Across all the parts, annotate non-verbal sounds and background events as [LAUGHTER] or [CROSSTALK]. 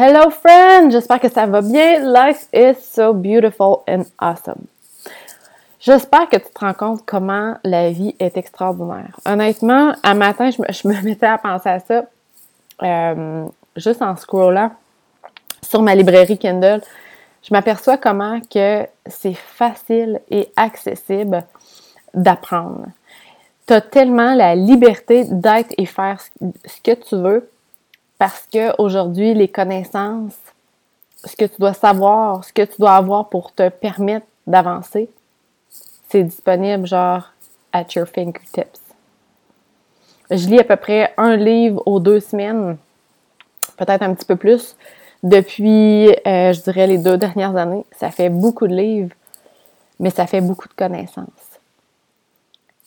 Hello friend, j'espère que ça va bien. Life is so beautiful and awesome. J'espère que tu te rends compte comment la vie est extraordinaire. Honnêtement, un matin, je me, [LAUGHS] mettais à penser à ça euh, juste en scrollant sur ma librairie Kindle. Je m'aperçois comment que c'est facile et accessible d'apprendre. Tu as tellement la liberté d'être et faire ce que tu veux parce que aujourd'hui, les connaissances, ce que tu dois savoir, ce que tu dois avoir pour te permettre d'avancer, c'est disponible genre at your fingertips. Je lis à peu près un livre aux deux semaines, peut-être un petit peu plus, depuis, euh, je dirais, les deux dernières années. Ça fait beaucoup de livres, mais ça fait beaucoup de connaissances.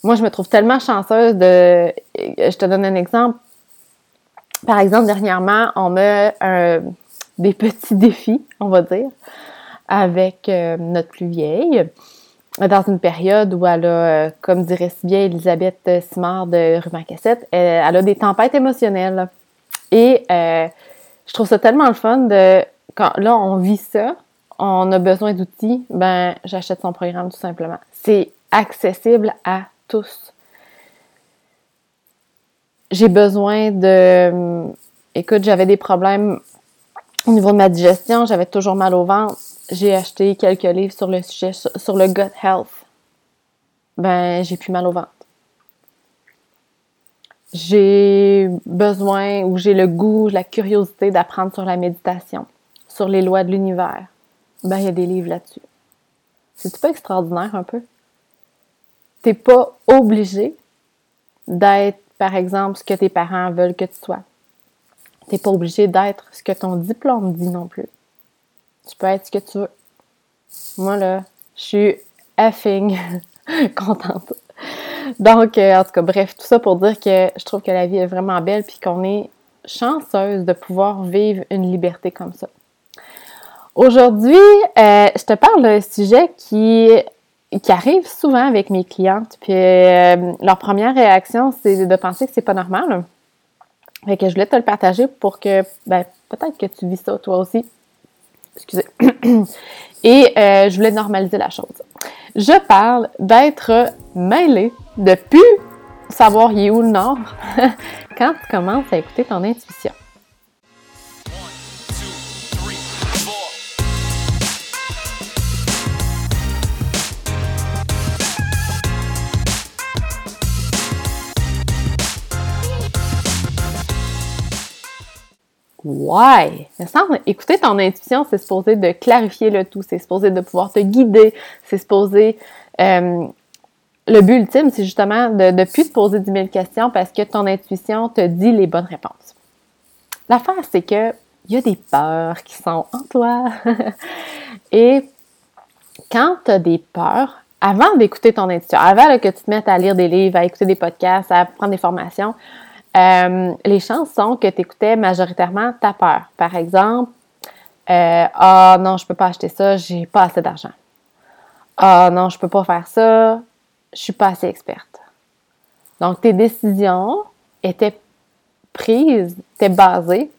Moi, je me trouve tellement chanceuse de... Je te donne un exemple. Par exemple, dernièrement, on a des petits défis, on va dire, avec euh, notre plus vieille, dans une période où elle a, euh, comme dirait si bien Elisabeth Simard de Rue Cassette, elle, a des tempêtes émotionnelles. Et euh, je trouve ça tellement le fun de quand là on vit ça, on a besoin d'outils, ben j'achète son programme tout simplement. C'est accessible à tous j'ai besoin de. Écoute, j'avais des problèmes au niveau de ma digestion, j'avais toujours mal au ventre. J'ai acheté quelques livres sur le sujet, sur le gut health. Ben, j'ai plus mal au ventre. J'ai besoin ou j'ai le goût, la curiosité d'apprendre sur la méditation, sur les lois de l'univers. Ben, il y a des livres là-dessus. C'est pas extraordinaire un peu? T'es pas obligé d'être par exemple, ce que tes parents veulent que tu sois. Tu n'es pas obligé d'être ce que ton diplôme dit non plus. Tu peux être ce que tu veux. Moi, là, je suis effing [LAUGHS] contente. Donc, euh, en tout cas, bref, tout ça pour dire que je trouve que la vie est vraiment belle puis qu'on est chanceuse de pouvoir vivre une liberté comme ça. Aujourd'hui, euh, je te parle d'un sujet qui qui arrive souvent avec mes clientes. Puis euh, leur première réaction, c'est de penser que c'est pas normal. Fait que je voulais te le partager pour que ben, peut-être que tu vis ça toi aussi. Excusez. [CLEARS THROAT] Et euh, je voulais normaliser la chose. Je parle d'être mêlé, de plus savoir y est où le nord [LAUGHS] quand tu commences à écouter ton intuition. Ouais! Me semble, écouter ton intuition, c'est supposé de clarifier le tout, c'est supposé de pouvoir te guider, c'est supposé... Euh, le but ultime, c'est justement de ne plus te poser 10 000 questions parce que ton intuition te dit les bonnes réponses. L'affaire, c'est que il y a des peurs qui sont en toi. [LAUGHS] Et quand tu as des peurs, avant d'écouter ton intuition, avant que tu te mettes à lire des livres, à écouter des podcasts, à prendre des formations, euh, les chances sont que tu écoutais majoritairement ta peur. Par exemple, euh, ah non, je peux pas acheter ça, j'ai pas assez d'argent. Ah non, je peux pas faire ça, je suis pas assez experte. Donc tes décisions étaient prises, étaient basées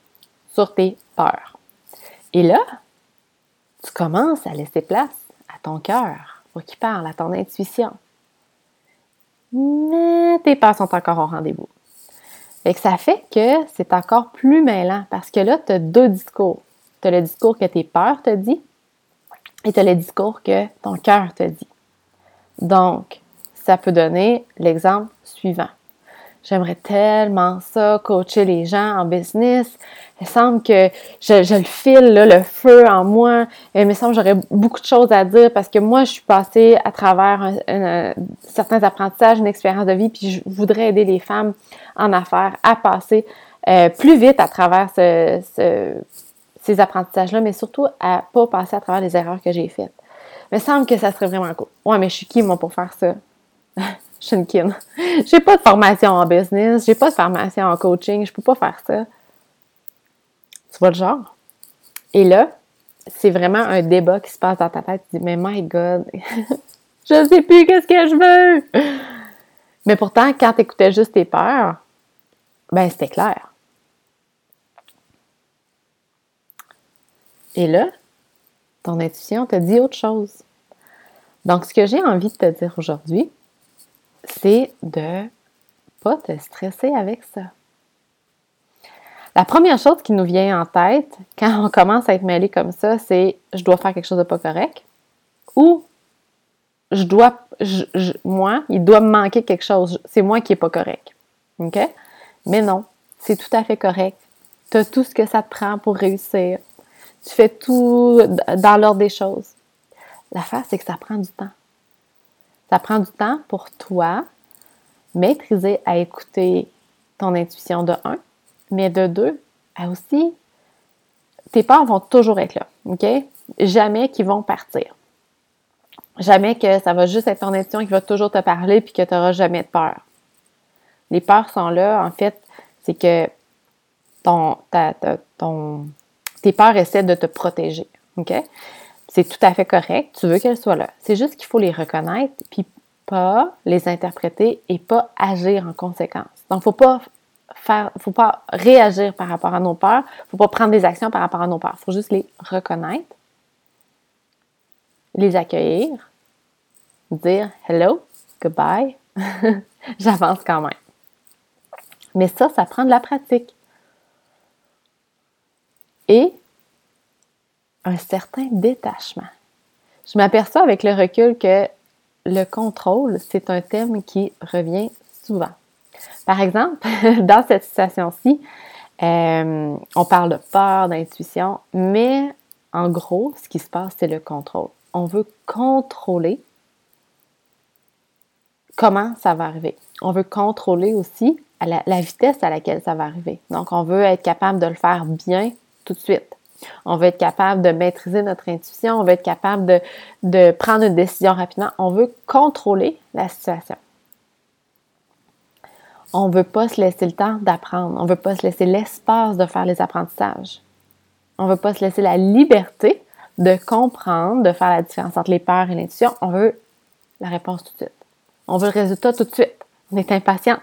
sur tes peurs. Et là, tu commences à laisser place à ton cœur pour qu'il parle, à ton intuition. Mais tes peurs sont encore au rendez-vous. Et que ça fait que c'est encore plus mêlant parce que là, tu as deux discours. Tu as le discours que tes peurs te disent et tu as le discours que ton cœur te dit. Donc, ça peut donner l'exemple suivant. J'aimerais tellement ça, coacher les gens en business. Il me semble que je, le file, le feu en moi. il me semble que j'aurais beaucoup de choses à dire parce que moi, je suis passée à travers certains apprentissages, une expérience de vie, puis je voudrais aider les femmes en affaires à passer euh, plus vite à travers ces apprentissages-là, mais surtout à pas passer à travers les erreurs que j'ai faites. Il me semble que ça serait vraiment cool. Ouais, mais je suis qui, moi, pour faire ça? [LAUGHS] je suis une kin. [LAUGHS] J'ai pas de formation en business, j'ai pas de formation en coaching, je peux pas faire ça. Tu vois le genre? Et là, c'est vraiment un débat qui se passe dans ta tête. Tu dis, mais my God, [LAUGHS] je sais plus qu'est-ce que je veux! Mais pourtant, quand tu écoutais juste tes peurs, ben c'était clair. Et là, ton intuition te dit autre chose. Donc, ce que j'ai envie de te dire aujourd'hui, c'est de pas te stresser avec ça. La première chose qui nous vient en tête quand on commence à être mêlé comme ça, c'est je dois faire quelque chose de pas correct ou je dois, moi, il doit me manquer quelque chose. C'est moi qui est pas correct. OK? Mais non, c'est tout à fait correct. Tu as tout ce que ça te prend pour réussir. Tu fais tout dans l'ordre des choses. L'affaire, c'est que ça prend du temps. Ça prend du temps pour toi maîtriser à écouter ton intuition de un, mais de deux, aussi, tes peurs vont toujours être là, OK? Jamais qu'ils vont partir. Jamais que ça va juste être ton intuition qui va toujours te parler puis que tu n'auras jamais de peur. Les peurs sont là, en fait, c'est que ton, ton, tes peurs essaient de te protéger, OK? C'est tout à fait correct, tu veux qu'elles soient là. C'est juste qu'il faut les reconnaître puis pas les interpréter et pas agir en conséquence. Donc, faut pas faire, faut pas réagir par rapport à nos peurs, faut pas prendre des actions par rapport à nos peurs. Faut juste les reconnaître, les accueillir, dire hello, goodbye, [LAUGHS] j'avance quand même. Mais ça, ça prend de la pratique. Et un certain détachement. Je m'aperçois avec le recul que le contrôle, c'est un thème qui revient souvent. Par exemple, [LAUGHS] dans cette situation-ci, euh, on parle de peur, d'intuition, mais en gros, ce qui se passe, c'est le contrôle. On veut contrôler comment ça va arriver. On veut contrôler aussi la, la vitesse à laquelle ça va arriver. Donc, on veut être capable de le faire bien tout de suite. On veut être capable de maîtriser notre intuition, on veut être capable de, prendre une décision rapidement. On veut contrôler la situation. On ne veut pas se laisser le temps d'apprendre. On ne veut pas se laisser l'espace de faire les apprentissages. On ne veut pas se laisser la liberté de comprendre, de faire la différence entre les peurs et l'intuition. On veut la réponse tout de suite. On veut le résultat tout de suite. On est impatient.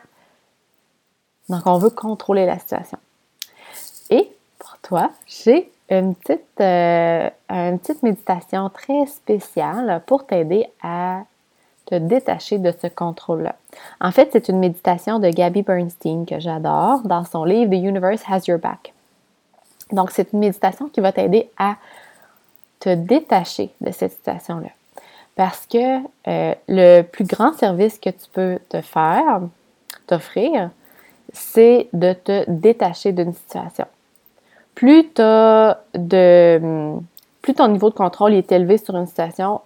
Donc, on veut contrôler la situation. Et pour toi, j'ai une petite, euh, une petite méditation très spéciale pour t'aider à te détacher de ce contrôle-là. En fait, c'est une méditation de Gabby Bernstein que j'adore dans son livre The Universe Has Your Back. Donc, c'est une méditation qui va t'aider à te détacher de cette situation-là. Parce que euh, le plus grand service que tu peux te faire, t'offrir, c'est de te détacher d'une situation plus, de, plus ton niveau de contrôle est élevé sur une situation,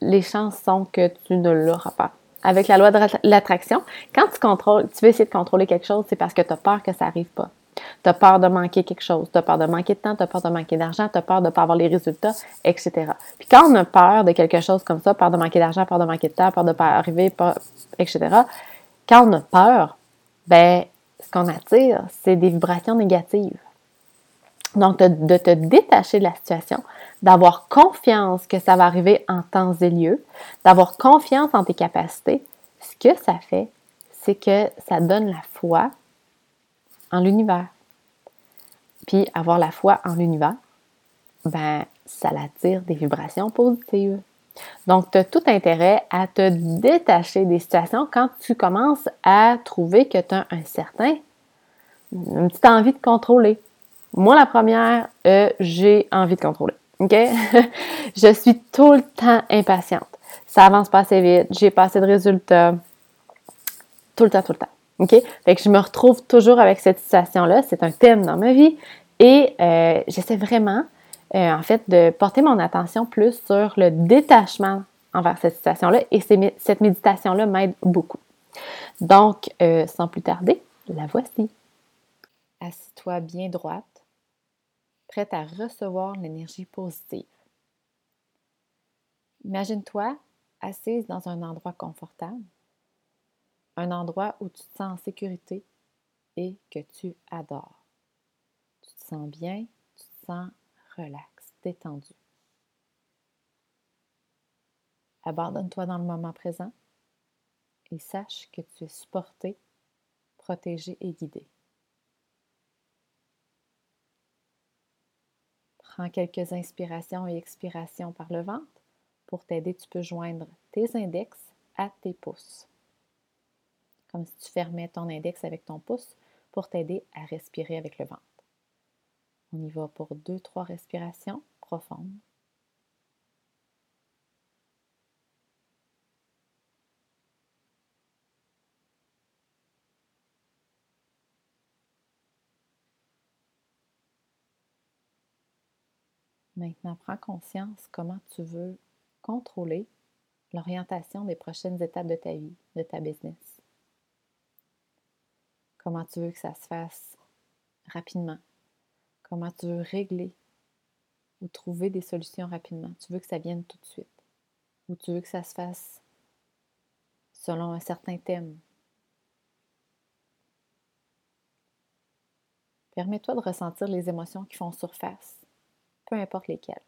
les chances sont que tu ne l'auras pas. Avec la loi de l'attraction, quand tu contrôles, tu veux essayer de contrôler quelque chose, c'est parce que tu as peur que ça n'arrive pas. Tu as peur de manquer quelque chose, tu as peur de manquer de temps, tu as peur de manquer d'argent, tu as peur de ne pas avoir les résultats, etc. Puis quand on a peur de quelque chose comme ça, peur de manquer d'argent, peur de manquer de temps, peur de ne pas arriver, etc., quand on a peur, ben, ce qu'on attire, c'est des vibrations négatives. Donc, de, te détacher de la situation, d'avoir confiance que ça va arriver en temps et lieu, d'avoir confiance en tes capacités, ce que ça fait, c'est que ça donne la foi en l'univers. Puis, avoir la foi en l'univers, ben, ça l'attire des vibrations positives. Donc, tu as tout intérêt à te détacher des situations quand tu commences à trouver que tu as un certain, une petite envie de contrôler, moi, la première, euh, j'ai envie de contrôler. OK? [LAUGHS] je suis tout le temps impatiente. Ça avance pas assez vite. J'ai pas assez de résultats. Tout le temps, tout le temps. OK? Fait que je me retrouve toujours avec cette situation-là. C'est un thème dans ma vie. Et euh, j'essaie vraiment, euh, en fait, de porter mon attention plus sur le détachement envers cette situation-là. Et cette méditation-là m'aide beaucoup. Donc, sans plus tarder, la voici. Assis-toi bien droite prête à recevoir l'énergie positive. Imagine-toi assise dans un endroit confortable, un endroit où tu te sens en sécurité et que tu adores. Tu te sens bien, tu te sens relax, détendu. Abandonne-toi dans le moment présent et sache que tu es supporté, protégé et guidé. Prends quelques inspirations et expirations par le ventre. Pour t'aider, tu peux joindre tes index à tes pouces. Comme si tu fermais ton index avec ton pouce pour t'aider à respirer avec le ventre. On y va pour deux, trois respirations profondes. Maintenant, prends conscience comment tu veux contrôler l'orientation des prochaines étapes de ta vie, de ta business. Comment tu veux que ça se fasse rapidement. Comment tu veux régler ou trouver des solutions rapidement. Tu veux que ça vienne tout de suite. Ou tu veux que ça se fasse selon un certain thème. Permets-toi de ressentir les émotions qui font surface peu importe lesquelles.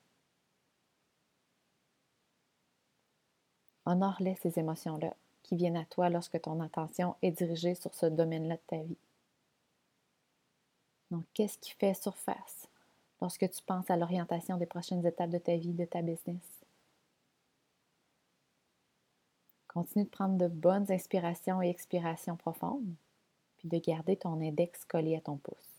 Honore-les ces émotions-là qui viennent à toi lorsque ton attention est dirigée sur ce domaine-là de ta vie. Donc, qu'est-ce qui fait surface lorsque tu penses à l'orientation des prochaines étapes de ta vie, de ta business? Continue de prendre de bonnes inspirations et expirations profondes, puis de garder ton index collé à ton pouce.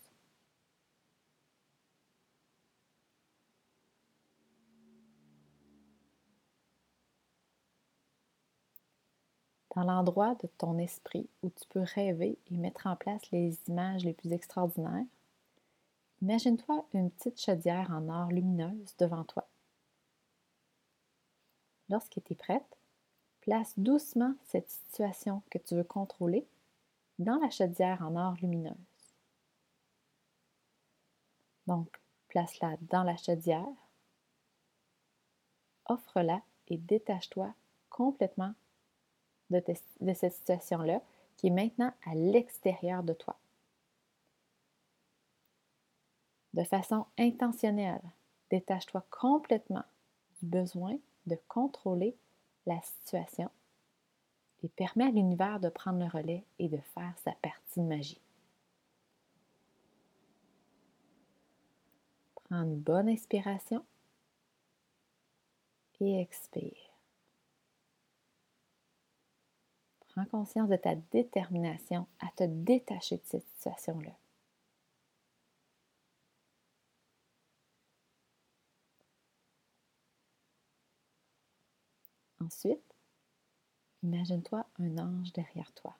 Dans l'endroit de ton esprit où tu peux rêver et mettre en place les images les plus extraordinaires, imagine-toi une petite chaudière en or lumineuse devant toi. Lorsque tu prête, place doucement cette situation que tu veux contrôler dans la chaudière en or lumineuse. Donc, place-la dans la chaudière, offre-la et détache-toi complètement de, cette situation-là qui est maintenant à l'extérieur de toi. De façon intentionnelle, détache-toi complètement du besoin de contrôler la situation et permets à l'univers de prendre le relais et de faire sa partie de magie. Prends une bonne inspiration et expire. Prends conscience de ta détermination à te détacher de cette situation-là. Ensuite, imagine-toi un ange derrière toi.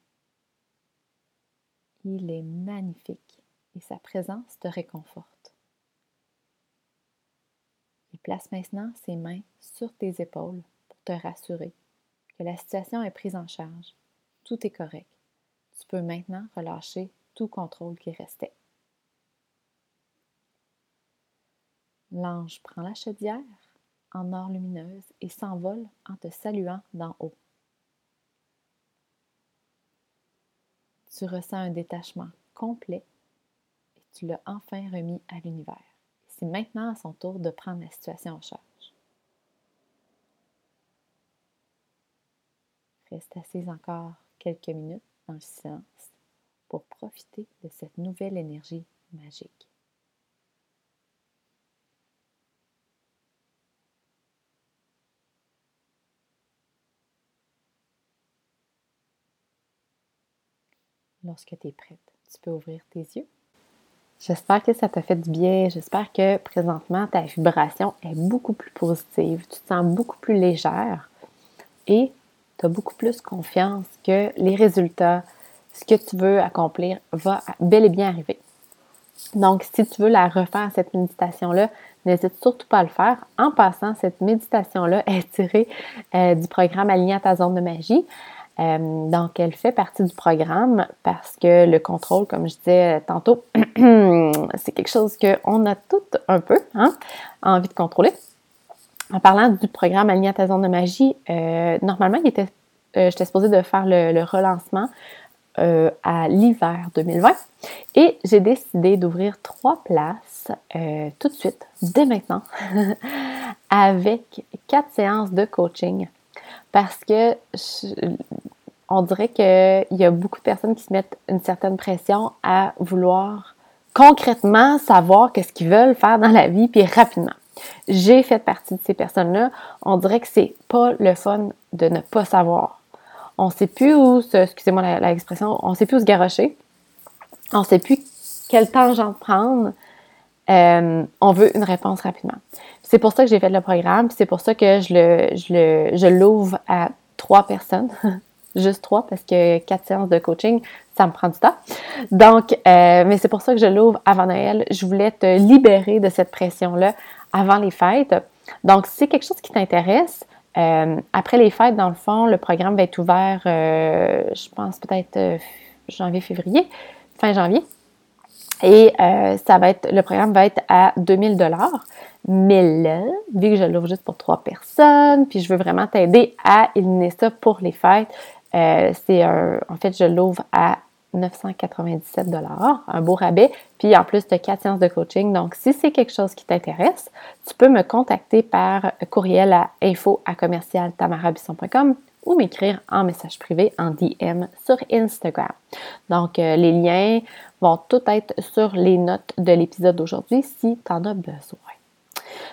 Il est magnifique et sa présence te réconforte. Il place maintenant ses mains sur tes épaules pour te rassurer que la situation est prise en charge tout est correct. Tu peux maintenant relâcher tout contrôle qui restait. L'ange prend la chaudière en or lumineuse et s'envole en te saluant d'en haut. Tu ressens un détachement complet et tu l'as enfin remis à l'univers. C'est maintenant à son tour de prendre la situation en charge. Reste assise encore quelques minutes dans le silence pour profiter de cette nouvelle énergie magique. Lorsque tu es prête, tu peux ouvrir tes yeux. J'espère que ça t'a fait du bien. J'espère que présentement, ta vibration est beaucoup plus positive. Tu te sens beaucoup plus légère. Et tu as beaucoup plus confiance que les résultats, ce que tu veux accomplir va bel et bien arriver. Donc, si tu veux la refaire, cette méditation-là, n'hésite surtout pas à le faire. En passant, cette méditation-là [LAUGHS] est tirée euh, du programme Aligné à ta zone de magie. Euh, donc, elle fait partie du programme parce que le contrôle, comme je disais tantôt, [CLEARS THROAT] c'est quelque chose qu'on a tout un peu hein, envie de contrôler en parlant du programme Aligné zone de magie, euh, normalement, euh, j'étais supposée de faire le, relancement euh, à l'hiver 2020 et j'ai décidé d'ouvrir trois places tout de suite, dès maintenant, [LAUGHS] avec quatre séances de coaching parce que on dirait qu'il y a beaucoup de personnes qui se mettent une certaine pression à vouloir concrètement savoir qu'est-ce qu'ils veulent faire dans la vie, puis rapidement. J'ai fait partie de ces personnes-là. On dirait que c'est pas le fun de ne pas savoir. On sait plus où, excusez-moi l'expression, on sait plus où se garocher. On sait plus quel temps j'en prendre. Euh, on veut une réponse rapidement. C'est pour ça que j'ai fait le programme, c'est pour ça que je le, je je l'ouvre à trois personnes, [LAUGHS] juste trois, parce que quatre séances de coaching, ça me prend du temps. Donc, euh, mais c'est pour ça que je l'ouvre avant Noël. Je voulais te libérer de cette pression-là avant les fêtes. Donc, si c'est quelque chose qui t'intéresse, euh, après les fêtes, dans le fond, le programme va être ouvert, je pense peut-être janvier, février, fin janvier. Et euh, ça va être, le programme va être à 2000 dollars. Mais là, vu que je l'ouvre juste pour trois personnes, puis je veux vraiment t'aider à éliminer ça pour les fêtes, euh, c'est en fait, je l'ouvre à 997 dollars, un beau rabais. Puis en plus, as quatre séances de coaching. Donc, si c'est quelque chose qui t'intéresse, tu peux me contacter par courriel à info à commercial ou m'écrire en message privé, en DM sur Instagram. Donc, euh, les liens vont tout être sur les notes de l'épisode d'aujourd'hui si tu en as besoin.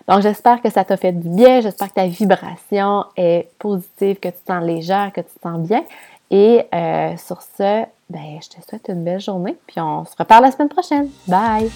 Donc, j'espère que ça t'a fait du bien, j'espère que ta vibration est positive, que tu te sens légère, que tu te sens bien. Et euh, sur ce, ben, je te souhaite une belle journée, puis on se reparle la semaine prochaine. Bye!